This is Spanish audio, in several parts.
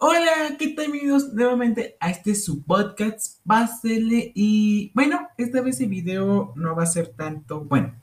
Hola, ¿qué tal bienvenidos nuevamente a este su podcast? Pásele y bueno, esta vez el video no va a ser tanto, bueno,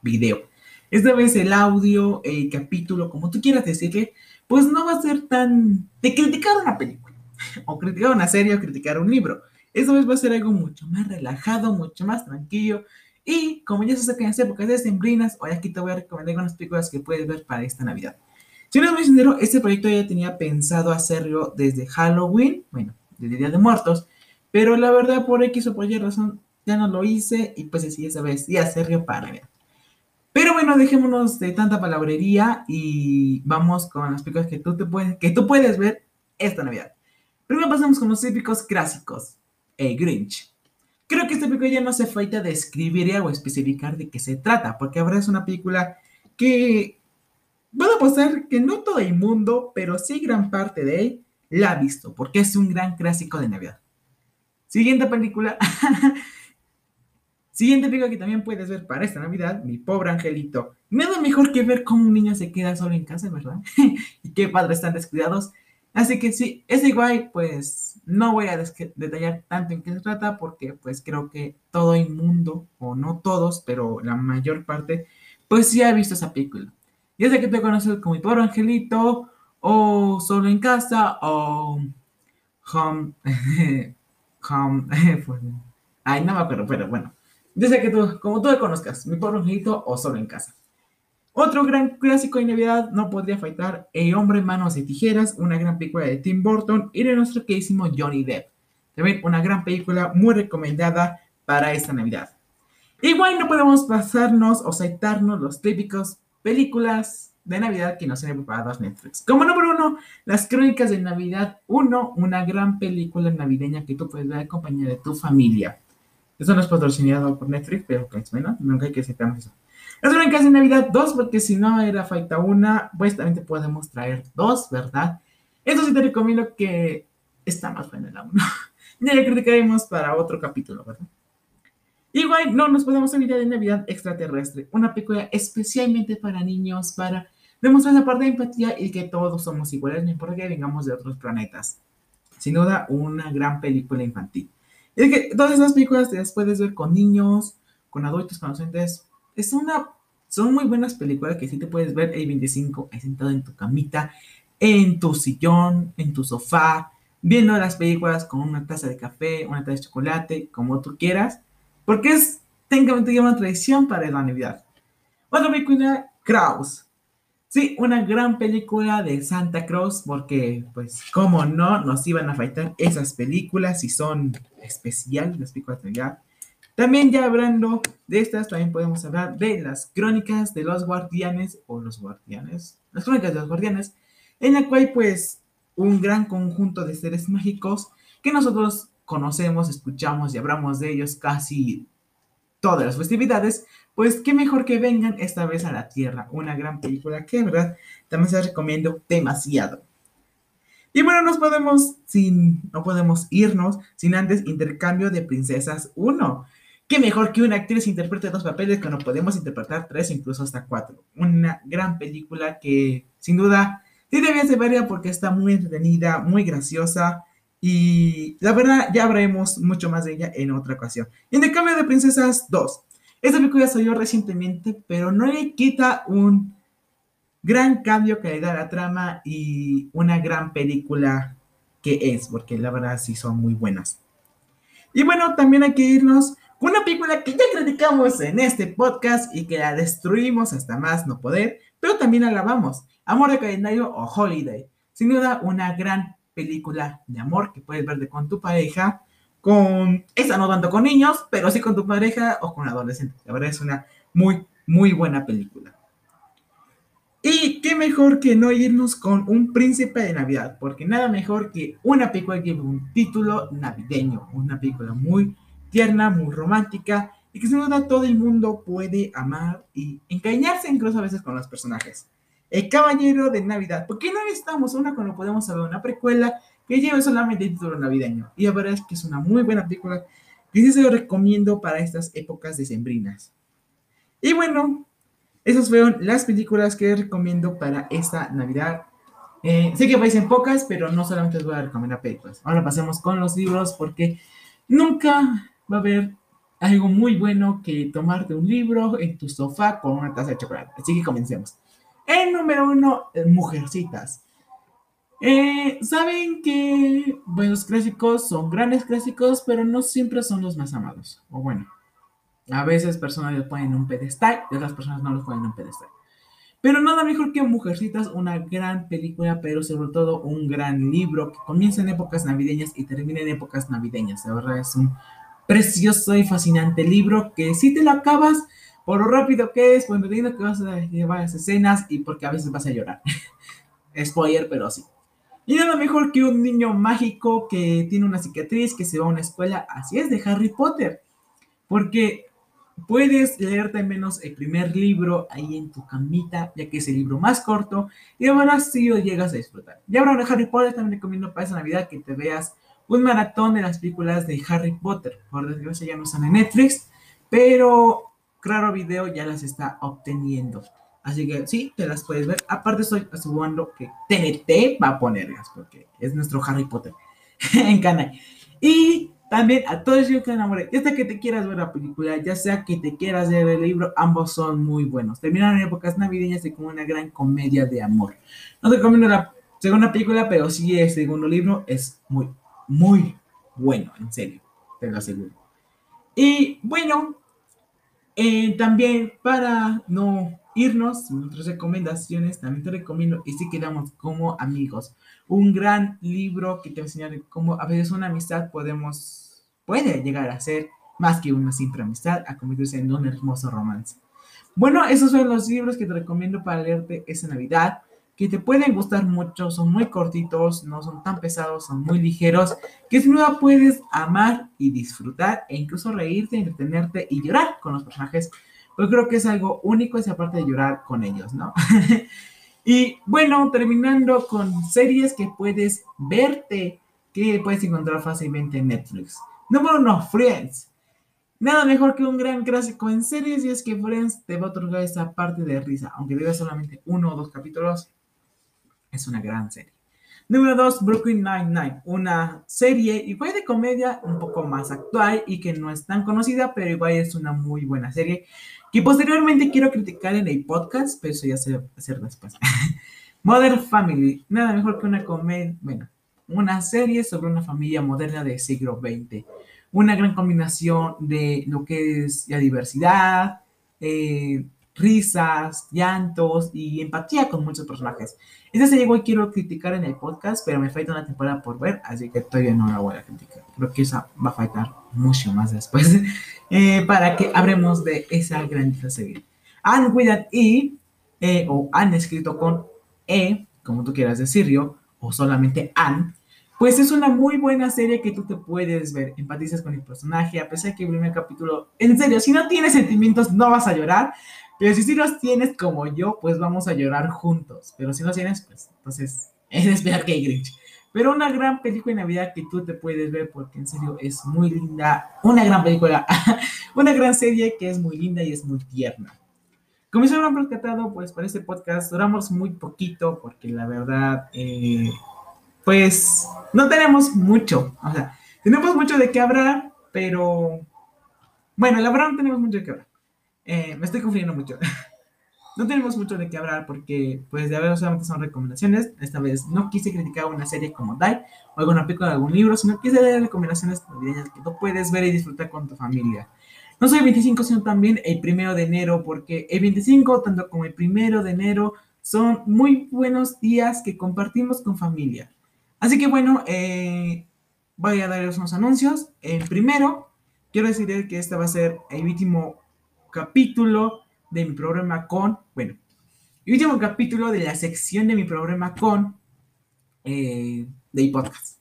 video. Esta vez el audio, el capítulo, como tú quieras decirle, pues no va a ser tan de criticar una película, o criticar una serie, o criticar un libro. Esta vez va a ser algo mucho más relajado, mucho más tranquilo. Y como ya se acercan las épocas de sembrinas, hoy aquí te voy a recomendar algunas películas que puedes ver para esta Navidad. Si no es muy sincero, este proyecto ya tenía pensado hacerlo desde Halloween, bueno, desde Día de Muertos, pero la verdad por X o por Y razón ya no lo hice y pues decidí esa vez y hacerlo para Navidad. Pero bueno, dejémonos de tanta palabrería y vamos con las películas que tú, te puedes, que tú puedes ver esta Navidad. Primero pasamos con los típicos clásicos. El Grinch. Creo que esta película ya no se falta describir o especificar de qué se trata, porque ahora es una película que puedo apostar que no todo el mundo, pero sí gran parte de él la ha visto, porque es un gran clásico de Navidad. Siguiente película. Siguiente película que también puedes ver para esta Navidad, Mi pobre angelito. Nada mejor que ver cómo un niño se queda solo en casa, ¿verdad? y qué padres están descuidados. Así que sí, es igual, pues no voy a detallar tanto en qué se trata porque pues creo que todo el mundo, o no todos, pero la mayor parte, pues sí ha visto esa película. Sé que te conoces como mi pobre angelito, o solo en casa, o home, home, ay, no me acuerdo, pero bueno. Sé que tú, como tú lo conozcas, mi pobre angelito o solo en casa. Otro gran clásico de Navidad no podría faltar El hombre manos de tijeras, una gran película de Tim Burton y de nuestro queridísimo Johnny Depp. También una gran película muy recomendada para esta Navidad. Igual no podemos pasarnos o saltarnos los típicos películas de Navidad que nos tiene preparados Netflix. Como número uno, Las Crónicas de Navidad 1, una gran película navideña que tú puedes ver acompañada de tu familia. Eso no es patrocinado por Netflix, pero pues bueno, nunca hay que aceptar eso. Las Crónicas de Navidad 2, porque si no era falta una, pues también te podemos traer dos, ¿verdad? Eso sí te recomiendo que está más buena la 1. ya la criticaremos para otro capítulo, ¿verdad? Igual no nos podemos olvidar de Navidad Extraterrestre, una película especialmente para niños, para demostrar esa parte de empatía y que todos somos iguales, no importa que vengamos de otros planetas. Sin duda, una gran película infantil. Y que todas esas películas te las puedes ver con niños, con adultos, con docentes. Es una, son muy buenas películas que sí te puedes ver el 25 ahí sentado en tu camita, en tu sillón, en tu sofá, viendo las películas con una taza de café, una taza de chocolate, como tú quieras porque es técnicamente una tradición para la Navidad. Otra película, Kraus. Sí, una gran película de Santa Claus, porque, pues, como no, nos iban a faltar esas películas y son especiales las películas de Navidad. También ya hablando de estas, también podemos hablar de las crónicas de los guardianes, o los guardianes, las crónicas de los guardianes, en la cual, pues, un gran conjunto de seres mágicos que nosotros conocemos, escuchamos y hablamos de ellos casi todas las festividades, pues qué mejor que vengan esta vez a la Tierra, una gran película que, verdad, también se recomiendo demasiado. Y bueno, nos podemos, sin, no podemos irnos sin antes intercambio de princesas 1. Qué mejor que una actriz interprete dos papeles que no podemos interpretar tres, incluso hasta cuatro. Una gran película que, sin duda, sí debía ser verla porque está muy entretenida, muy graciosa y la verdad, ya hablaremos mucho más de ella en otra ocasión. En el cambio de Princesas 2. Esta película salió recientemente, pero no le quita un gran cambio que le da la trama y una gran película que es, porque la verdad sí son muy buenas. Y bueno, también hay que irnos con una película que ya criticamos en este podcast y que la destruimos hasta más no poder, pero también alabamos. Amor de calendario o Holiday. Sin duda, una gran película de amor que puedes ver con tu pareja, con, esa no tanto con niños, pero sí con tu pareja o con adolescentes. La verdad es una muy, muy buena película. Y qué mejor que no irnos con un príncipe de Navidad, porque nada mejor que una película que lleve un título navideño, una película muy tierna, muy romántica y que sin duda todo el mundo puede amar y encariñarse incluso a veces con los personajes. El Caballero de Navidad. ¿Por qué no necesitamos una cuando podemos saber una precuela que lleve solamente el título navideño? Y la verdad es que es una muy buena película que sí se lo recomiendo para estas épocas decembrinas. Y bueno, esas fueron las películas que recomiendo para esta Navidad. Eh, sé que parecen pocas, pero no solamente les voy a recomendar películas. Ahora pasemos con los libros porque nunca va a haber algo muy bueno que tomarte un libro en tu sofá con una taza de chocolate. Así que comencemos. El número uno, Mujercitas. Eh, Saben que buenos clásicos son grandes clásicos, pero no siempre son los más amados. O bueno, a veces personas los ponen en un pedestal y otras personas no los ponen en un pedestal. Pero nada mejor que Mujercitas, una gran película, pero sobre todo un gran libro que comienza en épocas navideñas y termina en épocas navideñas. La verdad es un precioso y fascinante libro que si te lo acabas, por lo rápido que es, por lo que vas a llevar las escenas y porque a veces vas a llorar. Spoiler, pero sí. Y nada mejor que un niño mágico que tiene una cicatriz, que se va a una escuela, así es, de Harry Potter. Porque Puedes leerte al menos el primer libro ahí en tu camita, ya que es el libro más corto, y ahora sí lo llegas a disfrutar. Y ahora de Harry Potter también recomiendo para esta Navidad que te veas un maratón de las películas de Harry Potter. Por desgracia ya no están en Netflix, pero Claro Video ya las está obteniendo. Así que sí, te las puedes ver. Aparte estoy asegurando que TNT va a ponerlas, porque es nuestro Harry Potter en canal. Y también a todos los que enamoren, ya sea que te quieras ver la película, ya sea que te quieras leer el libro, ambos son muy buenos. Terminaron en épocas navideñas y como una gran comedia de amor. No te recomiendo la segunda película, pero sí el segundo libro es muy, muy bueno, en serio, te lo aseguro. Y bueno, eh, también para no irnos otras recomendaciones, también te recomiendo y si quedamos como amigos. Un gran libro que te va a enseñar cómo a veces una amistad podemos puede llegar a ser más que una simple amistad, a convertirse en un hermoso romance. Bueno, esos son los libros que te recomiendo para leerte esa Navidad, que te pueden gustar mucho, son muy cortitos, no son tan pesados, son muy ligeros, que sin duda puedes amar y disfrutar e incluso reírte, entretenerte y llorar con los personajes. Yo creo que es algo único esa parte de llorar con ellos, ¿no? y bueno, terminando con series que puedes verte, que puedes encontrar fácilmente en Netflix. Número uno, Friends. Nada mejor que un gran clásico en series y es que Friends te va a otorgar esa parte de risa, aunque veas solamente uno o dos capítulos, es una gran serie. Número dos, Brooklyn Nine-Nine, una serie igual de comedia un poco más actual y que no es tan conocida, pero igual es una muy buena serie que posteriormente quiero criticar en el podcast, pero eso ya se va a hacer después. Modern Family, nada mejor que una comedia, bueno, una serie sobre una familia moderna del siglo XX una gran combinación de lo que es la diversidad, eh, risas, llantos y empatía con muchos personajes. Esa serie igual quiero criticar en el podcast, pero me falta una temporada por ver, así que todavía no la voy a criticar. Creo que esa va a faltar mucho más después eh, para que hablemos de esa gran serie. Anne William E, eh, o Anne escrito con E, como tú quieras decirlo, o solamente Anne, pues es una muy buena serie que tú te puedes ver, empatizas con el personaje, a pesar de que el primer capítulo, en serio, si no tienes sentimientos no vas a llorar, pero si sí los tienes como yo, pues vamos a llorar juntos, pero si no tienes, pues entonces es esperar que hay Grinch. Pero una gran película de Navidad que tú te puedes ver porque en serio es muy linda, una gran película, una gran serie que es muy linda y es muy tierna. Como se habrán percatado, pues para este podcast duramos muy poquito porque la verdad... Eh, pues no tenemos mucho. O sea, tenemos mucho de qué hablar, pero bueno, la verdad no tenemos mucho de qué hablar. Eh, me estoy confundiendo mucho. no tenemos mucho de qué hablar porque, pues, de haber solamente son recomendaciones. Esta vez no quise criticar una serie como Die o alguna película de algún libro, sino quise dar recomendaciones navideñas que tú puedes ver y disfrutar con tu familia. No soy el 25, sino también el primero de enero, porque el 25, tanto como el primero de enero, son muy buenos días que compartimos con familia. Así que bueno, eh, voy a darles unos anuncios. El primero, quiero decir que este va a ser el último capítulo de mi programa con, bueno, el último capítulo de la sección de mi programa con eh, de podcast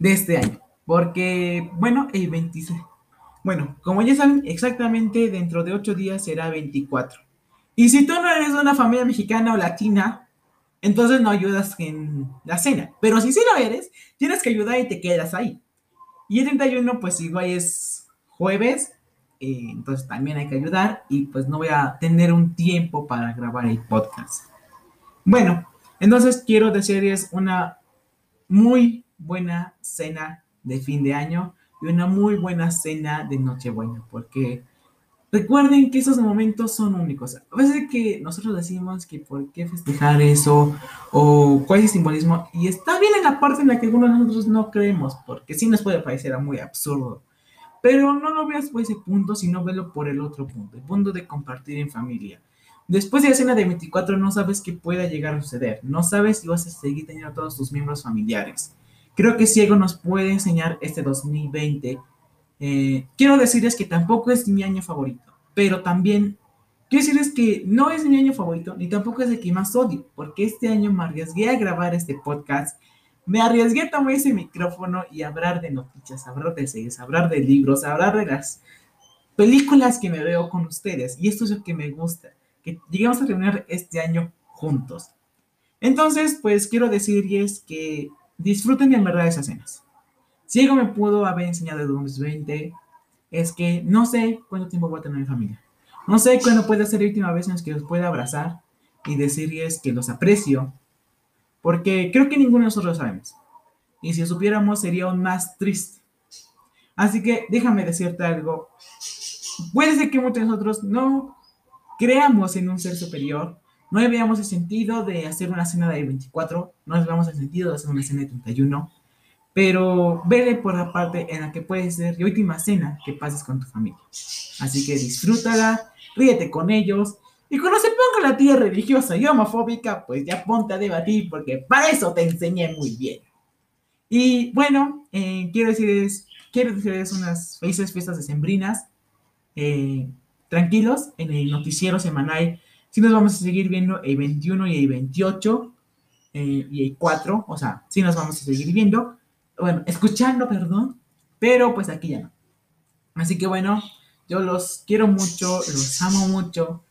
de este año. Porque, bueno, el 26. Bueno, como ya saben, exactamente dentro de 8 días será 24. Y si tú no eres una familia mexicana o latina, entonces no ayudas en la cena. Pero si sí lo eres, tienes que ayudar y te quedas ahí. Y el 31, pues igual es jueves, eh, entonces también hay que ayudar y pues no voy a tener un tiempo para grabar el podcast. Bueno, Entonces quiero desearles una muy buena cena de fin de año y una muy buena cena de Nochebuena, porque recuerden que esos momentos son únicos. A veces que nosotros decimos que por qué festejar eso o cuál es el simbolismo, y está bien en la parte en la que algunos de nosotros no creemos, porque sí nos puede parecer muy absurdo. Pero no lo veas por ese punto, sino velo por el otro punto, el punto de compartir en familia. Después de la cena de 24 no sabes qué pueda llegar a suceder, no sabes si vas a seguir teniendo a todos tus miembros familiares. Creo que si algo nos puede enseñar este 2020, eh, quiero decirles que tampoco es mi año favorito, pero también quiero decirles que no es mi año favorito, ni tampoco es el que más odio, porque este año me arriesgué a grabar este podcast, me arriesgué a tomar ese micrófono y hablar de noticias, hablar de series, hablar de libros, hablar de las películas que me veo con ustedes, y esto es lo que me gusta que lleguemos a terminar este año juntos. Entonces, pues quiero decirles que disfruten en verdad esas cenas. Si algo me pudo haber enseñado de 2020 es que no sé cuánto tiempo voy a tener en familia. No sé cuándo puede ser la última vez en la que los pueda abrazar y decirles que los aprecio, porque creo que ninguno de nosotros lo sabemos. Y si supiéramos sería aún más triste. Así que déjame decirte algo. Puede ser que muchos de nosotros no creamos en un ser superior, no veamos el sentido de hacer una cena de 24, no veamos el sentido de hacer una cena de 31, pero vele por la parte en la que puede ser la última cena que pases con tu familia. Así que disfrútala, ríete con ellos, y cuando se ponga la tía religiosa y homofóbica, pues ya ponte a debatir, porque para eso te enseñé muy bien. Y bueno, eh, quiero decirles, quiero decirles unas felices fiestas decembrinas. Eh, tranquilos, en el noticiero semanal sí nos vamos a seguir viendo el 21 y el 28 eh, y el 4, o sea, sí nos vamos a seguir viendo, bueno, escuchando, perdón, pero pues aquí ya no. Así que bueno, yo los quiero mucho, los amo mucho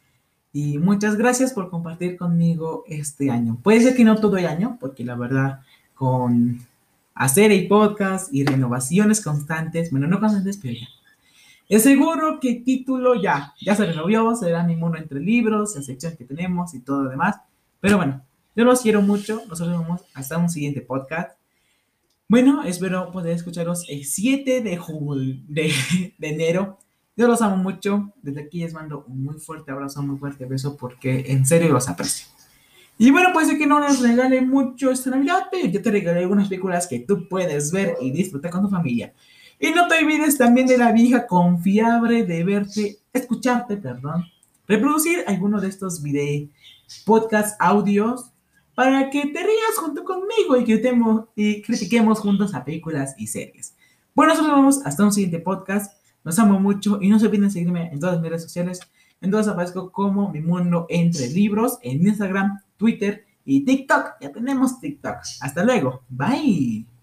y muchas gracias por compartir conmigo este año. Puede ser que no todo el año, porque la verdad, con hacer el podcast y renovaciones constantes, bueno, no constantes, pero ya es seguro que el título ya, ya se renovió, será mi mundo entre libros, las secciones que tenemos y todo lo demás. Pero bueno, yo los quiero mucho. Nosotros vamos hasta un siguiente podcast. Bueno, espero poder escucharos el 7 de, de, de enero. Yo los amo mucho. Desde aquí les mando un muy fuerte abrazo, un muy fuerte beso, porque en serio los aprecio. Y bueno, puede ser que no les regale mucho esta Navidad, pero yo te regalé algunas películas que tú puedes ver y disfrutar con tu familia. Y no te olvides también de la vieja confiable de verte, escucharte, perdón, reproducir alguno de estos videos, podcast, audios, para que te rías junto conmigo y, que y critiquemos juntos a películas y series. Bueno, nosotros nos vemos hasta un siguiente podcast. Los amo mucho y no se olviden seguirme en todas mis redes sociales. En todas aparezco como Mi Mundo Entre Libros en Instagram, Twitter y TikTok. Ya tenemos TikTok. Hasta luego. Bye.